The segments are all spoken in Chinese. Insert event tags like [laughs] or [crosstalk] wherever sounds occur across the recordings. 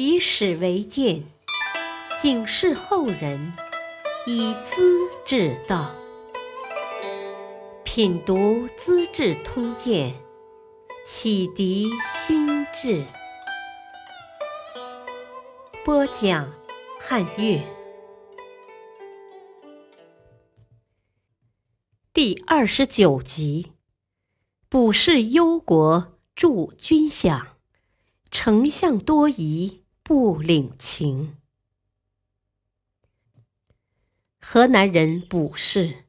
以史为鉴，警示后人，以资治道。品读《资治通鉴》，启迪心智。播讲汉乐，第二十九集：卜氏忧国助军饷，丞相多疑。不领情。河南人卜氏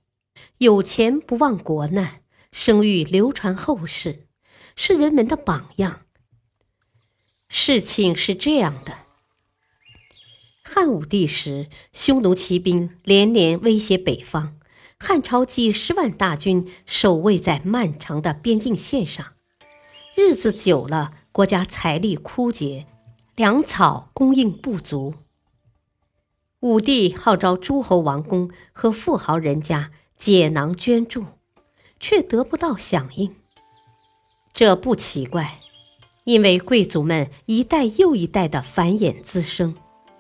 有钱不忘国难，声誉流传后世，是人们的榜样。事情是这样的：汉武帝时，匈奴骑兵连连威胁北方，汉朝几十万大军守卫在漫长的边境线上，日子久了，国家财力枯竭。粮草供应不足，武帝号召诸侯王公和富豪人家解囊捐助，却得不到响应。这不奇怪，因为贵族们一代又一代的繁衍滋生，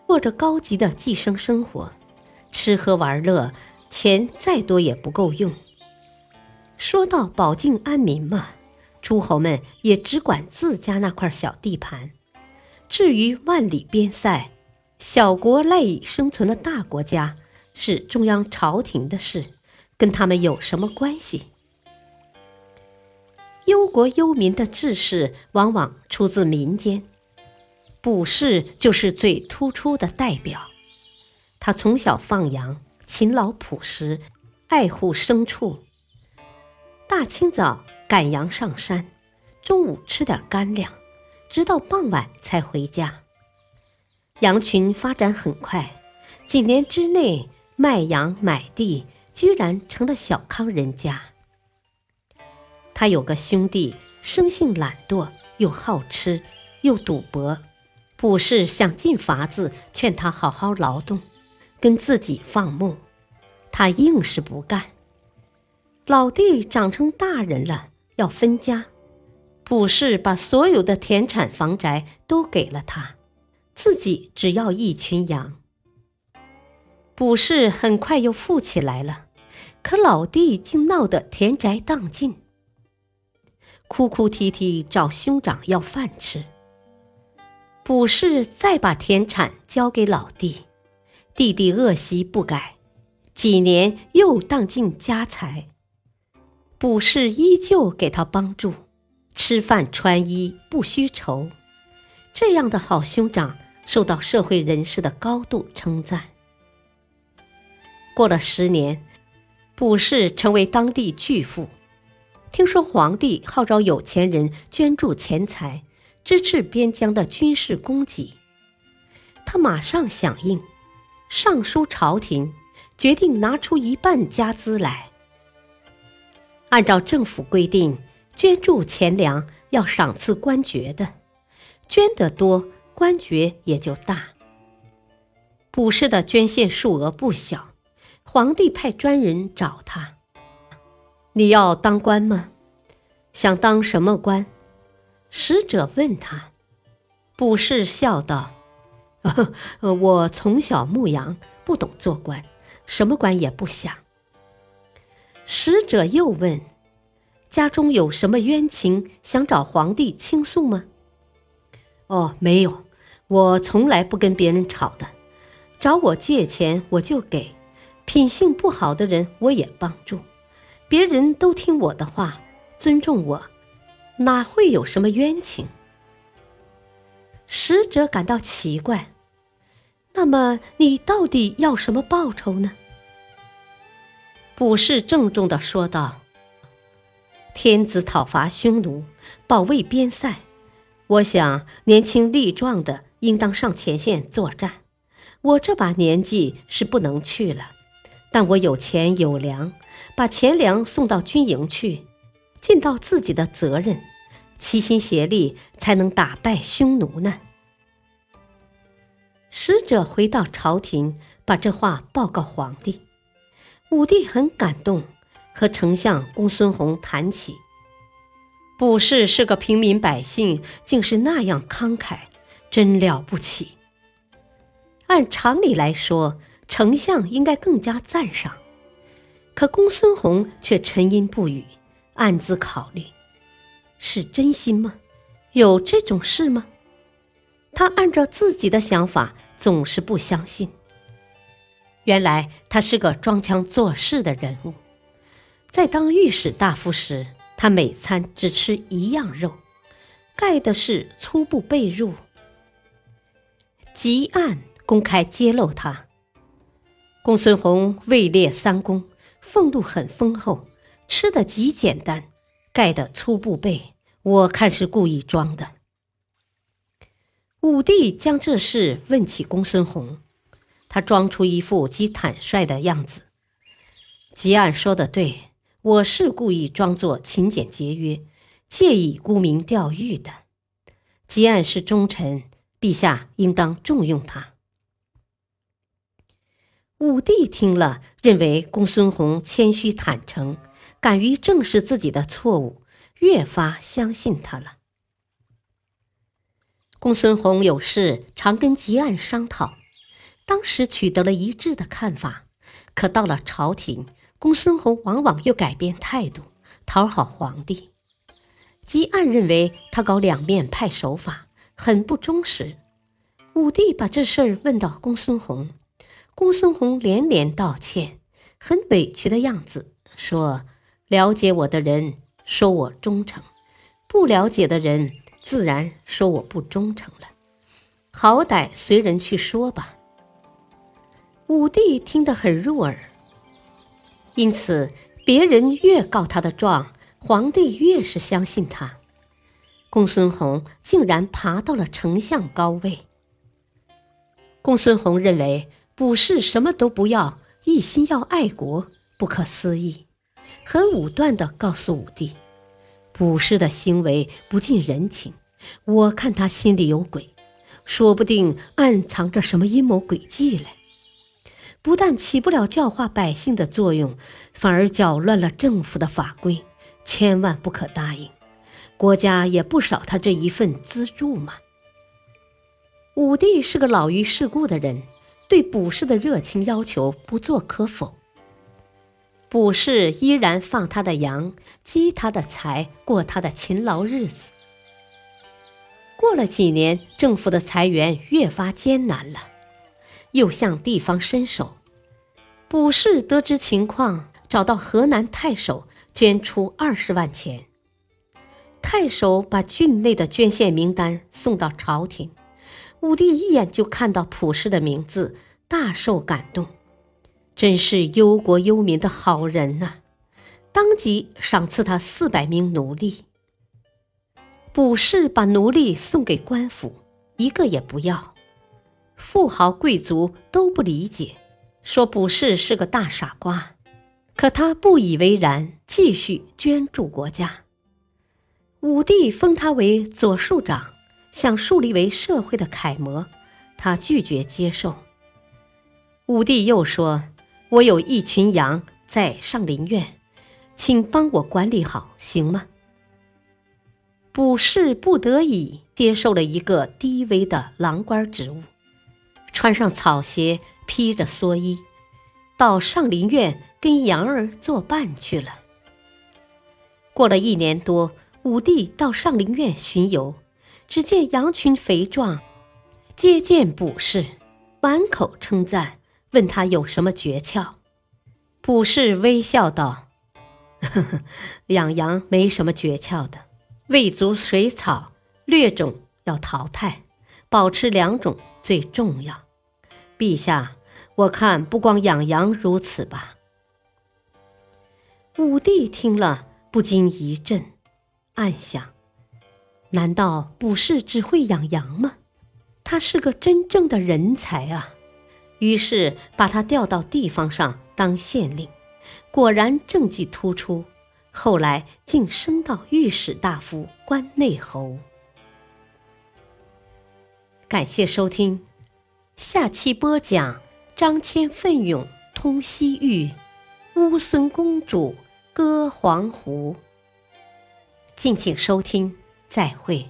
过着高级的寄生生活，吃喝玩乐，钱再多也不够用。说到保境安民嘛，诸侯们也只管自家那块小地盘。至于万里边塞，小国赖以生存的大国家，是中央朝廷的事，跟他们有什么关系？忧国忧民的志士往往出自民间，卜氏就是最突出的代表。他从小放羊，勤劳朴实，爱护牲畜。大清早赶羊上山，中午吃点干粮。直到傍晚才回家。羊群发展很快，几年之内卖羊买地，居然成了小康人家。他有个兄弟，生性懒惰，又好吃，又赌博。卜氏想尽法子劝他好好劳动，跟自己放牧，他硬是不干。老弟长成大人了，要分家。卜氏把所有的田产房宅都给了他，自己只要一群羊。卜氏很快又富起来了，可老弟竟闹得田宅荡尽，哭哭啼啼找兄长要饭吃。卜氏再把田产交给老弟，弟弟恶习不改，几年又荡尽家财，卜氏依旧给他帮助。吃饭穿衣不须愁，这样的好兄长受到社会人士的高度称赞。过了十年，卜氏成为当地巨富。听说皇帝号召有钱人捐助钱财，支持边疆的军事供给，他马上响应，上书朝廷，决定拿出一半家资来，按照政府规定。捐助钱粮要赏赐官爵的，捐得多，官爵也就大。卜氏的捐献数额不小，皇帝派专人找他：“你要当官吗？想当什么官？”使者问他，卜氏笑道：“ [laughs] 我从小牧羊，不懂做官，什么官也不想。”使者又问。家中有什么冤情想找皇帝倾诉吗？哦，没有，我从来不跟别人吵的。找我借钱我就给，品性不好的人我也帮助。别人都听我的话，尊重我，哪会有什么冤情？使者感到奇怪，那么你到底要什么报酬呢？卜氏郑重的说道。天子讨伐匈奴，保卫边塞。我想年轻力壮的应当上前线作战。我这把年纪是不能去了，但我有钱有粮，把钱粮送到军营去，尽到自己的责任，齐心协力才能打败匈奴呢。使者回到朝廷，把这话报告皇帝。武帝很感动。和丞相公孙弘谈起，卜氏是个平民百姓，竟是那样慷慨，真了不起。按常理来说，丞相应该更加赞赏，可公孙弘却沉吟不语，暗自考虑：是真心吗？有这种事吗？他按照自己的想法，总是不相信。原来他是个装腔作势的人物。在当御史大夫时，他每餐只吃一样肉，盖的是粗布被褥。吉案公开揭露他。公孙弘位列三公，俸禄很丰厚，吃的极简单，盖的粗布被，我看是故意装的。武帝将这事问起公孙弘，他装出一副极坦率的样子。吉案说的对。我是故意装作勤俭节约，借以沽名钓誉的。吉案是忠臣，陛下应当重用他。武帝听了，认为公孙弘谦虚坦诚，敢于正视自己的错误，越发相信他了。公孙弘有事常跟吉案商讨，当时取得了一致的看法，可到了朝廷。公孙弘往往又改变态度，讨好皇帝。吉案认为他搞两面派手法，很不忠实。武帝把这事儿问到公孙弘，公孙弘连连道歉，很委屈的样子，说：“了解我的人说我忠诚，不了解的人自然说我不忠诚了。好歹随人去说吧。”武帝听得很入耳。因此，别人越告他的状，皇帝越是相信他。公孙弘竟然爬到了丞相高位。公孙弘认为卜氏什么都不要，一心要爱国，不可思议，很武断地告诉武帝，卜氏的行为不近人情，我看他心里有鬼，说不定暗藏着什么阴谋诡计嘞。不但起不了教化百姓的作用，反而搅乱了政府的法规，千万不可答应。国家也不少他这一份资助嘛。武帝是个老于世故的人，对卜氏的热情要求不做可否。卜氏依然放他的羊，积他的财，过他的勤劳日子。过了几年，政府的财源越发艰难了。又向地方伸手，卜氏得知情况，找到河南太守，捐出二十万钱。太守把郡内的捐献名单送到朝廷，武帝一眼就看到卜氏的名字，大受感动，真是忧国忧民的好人呐！当即赏赐他四百名奴隶。卜氏把奴隶送给官府，一个也不要。富豪贵族都不理解，说卜氏是个大傻瓜，可他不以为然，继续捐助国家。武帝封他为左庶长，想树立为社会的楷模，他拒绝接受。武帝又说：“我有一群羊在上林苑，请帮我管理好，行吗？”卜氏不得已接受了一个低微的郎官职务。穿上草鞋，披着蓑衣，到上林苑跟羊儿作伴去了。过了一年多，武帝到上林苑巡游，只见羊群肥壮，接见卜氏，满口称赞，问他有什么诀窍。卜氏微笑道：“呵呵，养羊没什么诀窍的，喂足水草，劣种要淘汰，保持良种最重要。”陛下，我看不光养羊如此吧。武帝听了不禁一震，暗想：难道卜氏只会养羊吗？他是个真正的人才啊！于是把他调到地方上当县令，果然政绩突出，后来竟升到御史大夫、关内侯。感谢收听。下期播讲：张骞奋勇通西域，乌孙公主歌黄湖。敬请收听，再会。